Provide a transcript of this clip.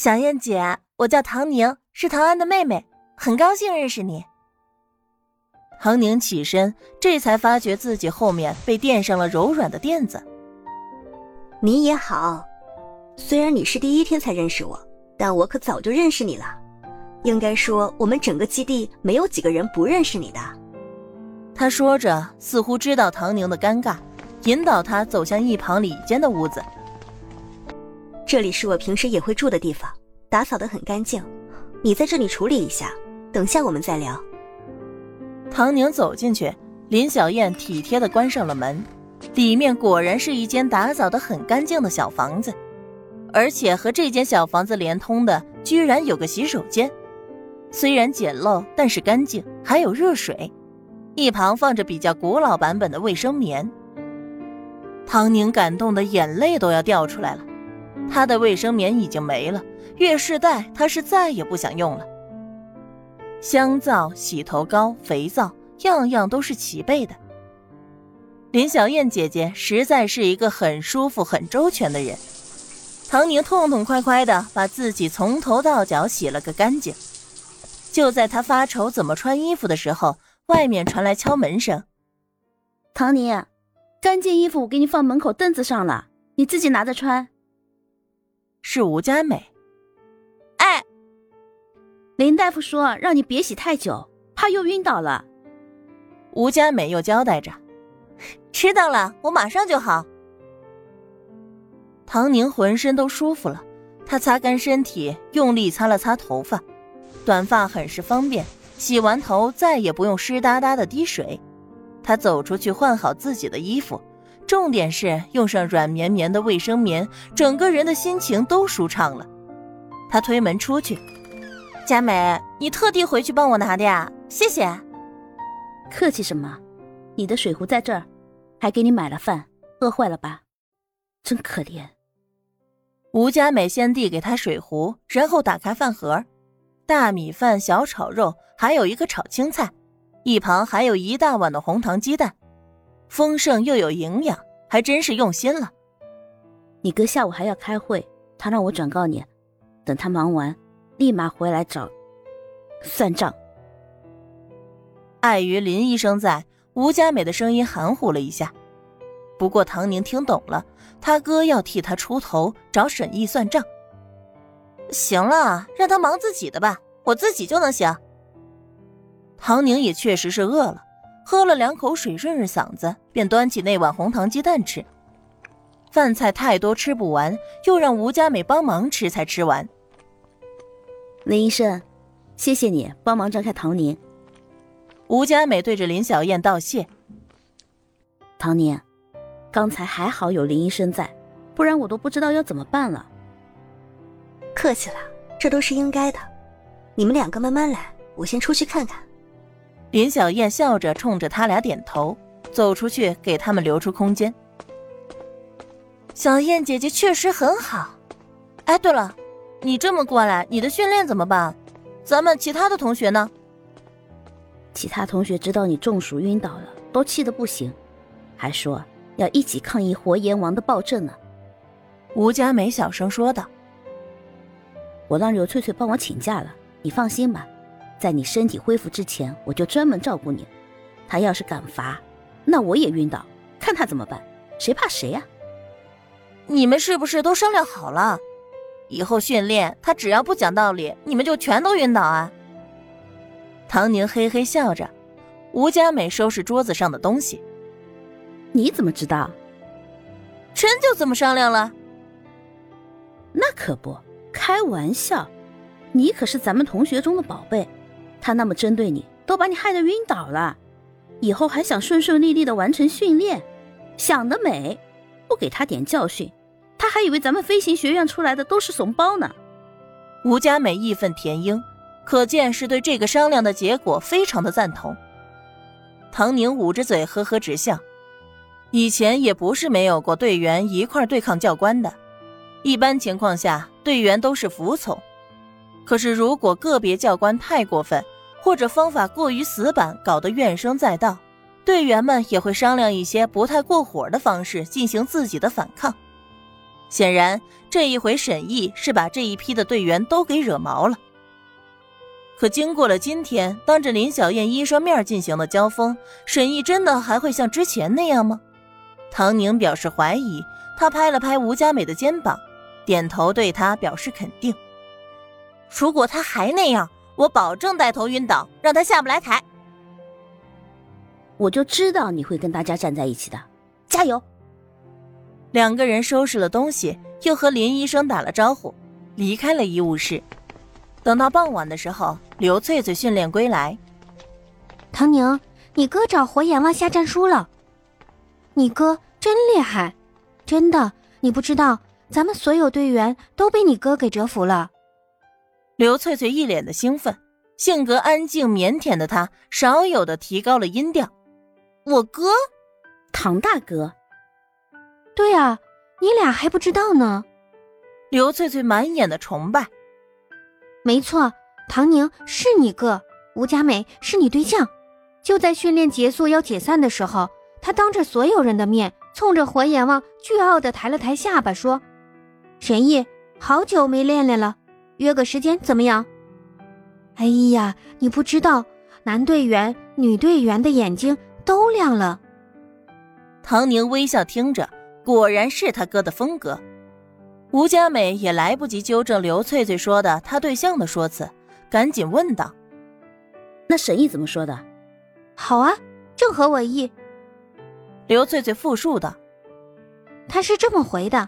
小燕姐，我叫唐宁，是唐安的妹妹，很高兴认识你。唐宁起身，这才发觉自己后面被垫上了柔软的垫子。你也好，虽然你是第一天才认识我，但我可早就认识你了。应该说，我们整个基地没有几个人不认识你的。他说着，似乎知道唐宁的尴尬，引导他走向一旁里间的屋子。这里是我平时也会住的地方，打扫的很干净。你在这里处理一下，等下我们再聊。唐宁走进去，林小燕体贴的关上了门，里面果然是一间打扫的很干净的小房子，而且和这间小房子连通的，居然有个洗手间。虽然简陋，但是干净，还有热水，一旁放着比较古老版本的卫生棉。唐宁感动的眼泪都要掉出来了。他的卫生棉已经没了，月事带他是再也不想用了。香皂、洗头膏、肥皂，样样都是齐备的。林小燕姐姐实在是一个很舒服、很周全的人。唐宁痛痛快快的把自己从头到脚洗了个干净。就在她发愁怎么穿衣服的时候，外面传来敲门声。唐宁，干净衣服我给你放门口凳子上了，你自己拿着穿。是吴佳美。哎，林大夫说让你别洗太久，怕又晕倒了。吴佳美又交代着：“知道了，我马上就好。”唐宁浑身都舒服了，她擦干身体，用力擦了擦头发，短发很是方便，洗完头再也不用湿哒哒的滴水。她走出去换好自己的衣服。重点是用上软绵绵的卫生棉，整个人的心情都舒畅了。他推门出去，佳美，你特地回去帮我拿的呀？谢谢。客气什么？你的水壶在这儿，还给你买了饭，饿坏了吧？真可怜。吴佳美先递给他水壶，然后打开饭盒，大米饭、小炒肉，还有一个炒青菜，一旁还有一大碗的红糖鸡蛋。丰盛又有营养，还真是用心了。你哥下午还要开会，他让我转告你，等他忙完，立马回来找算账。碍于林医生在，吴佳美的声音含糊了一下。不过唐宁听懂了，他哥要替他出头，找沈毅算账。行了，让他忙自己的吧，我自己就能行。唐宁也确实是饿了。喝了两口水润润嗓子，便端起那碗红糖鸡蛋吃。饭菜太多吃不完，又让吴佳美帮忙吃才吃完。林医生，谢谢你帮忙张开唐宁。吴佳美对着林小燕道谢。唐宁，刚才还好有林医生在，不然我都不知道要怎么办了。客气了，这都是应该的。你们两个慢慢来，我先出去看看。林小燕笑着冲着他俩点头，走出去给他们留出空间。小燕姐姐确实很好。哎，对了，你这么过来，你的训练怎么办？咱们其他的同学呢？其他同学知道你中暑晕倒了，都气得不行，还说要一起抗议活阎王的暴政呢。吴佳美小声说道：“我让刘翠翠帮我请假了，你放心吧。”在你身体恢复之前，我就专门照顾你。他要是敢罚，那我也晕倒，看他怎么办。谁怕谁呀？你们是不是都商量好了？以后训练他只要不讲道理，你们就全都晕倒啊？唐宁嘿嘿笑着。吴佳美收拾桌子上的东西。你怎么知道？真就这么商量了？那可不，开玩笑。你可是咱们同学中的宝贝。他那么针对你，都把你害得晕倒了，以后还想顺顺利利的完成训练，想得美！不给他点教训，他还以为咱们飞行学院出来的都是怂包呢。吴佳美义愤填膺，可见是对这个商量的结果非常的赞同。唐宁捂着嘴呵呵直笑，以前也不是没有过队员一块对抗教官的，一般情况下队员都是服从。可是，如果个别教官太过分，或者方法过于死板，搞得怨声载道，队员们也会商量一些不太过火的方式进行自己的反抗。显然，这一回沈毅是把这一批的队员都给惹毛了。可经过了今天当着林小燕医生面进行的交锋，沈毅真的还会像之前那样吗？唐宁表示怀疑，他拍了拍吴佳美的肩膀，点头对他表示肯定。如果他还那样，我保证带头晕倒，让他下不来台。我就知道你会跟大家站在一起的，加油！两个人收拾了东西，又和林医生打了招呼，离开了医务室。等到傍晚的时候，刘翠翠训练归来。唐宁，你哥找火眼望下战书了。你哥真厉害，真的，你不知道，咱们所有队员都被你哥给折服了。刘翠翠一脸的兴奋，性格安静腼腆的她少有的提高了音调：“我哥，唐大哥。”对啊，你俩还不知道呢。刘翠翠满眼的崇拜。没错，唐宁是你哥，吴佳美是你对象。就在训练结束要解散的时候，他当着所有人的面，冲着火眼望倨傲的抬了抬下巴，说：“沈毅，好久没练练了，约个时间怎么样？”哎呀，你不知道，男队员、女队员的眼睛都亮了。唐宁微笑听着。果然是他哥的风格，吴佳美也来不及纠正刘翠翠说的他对象的说辞，赶紧问道：“那沈毅怎么说的？”“好啊，正合我意。”刘翠翠复述道：“他是这么回的：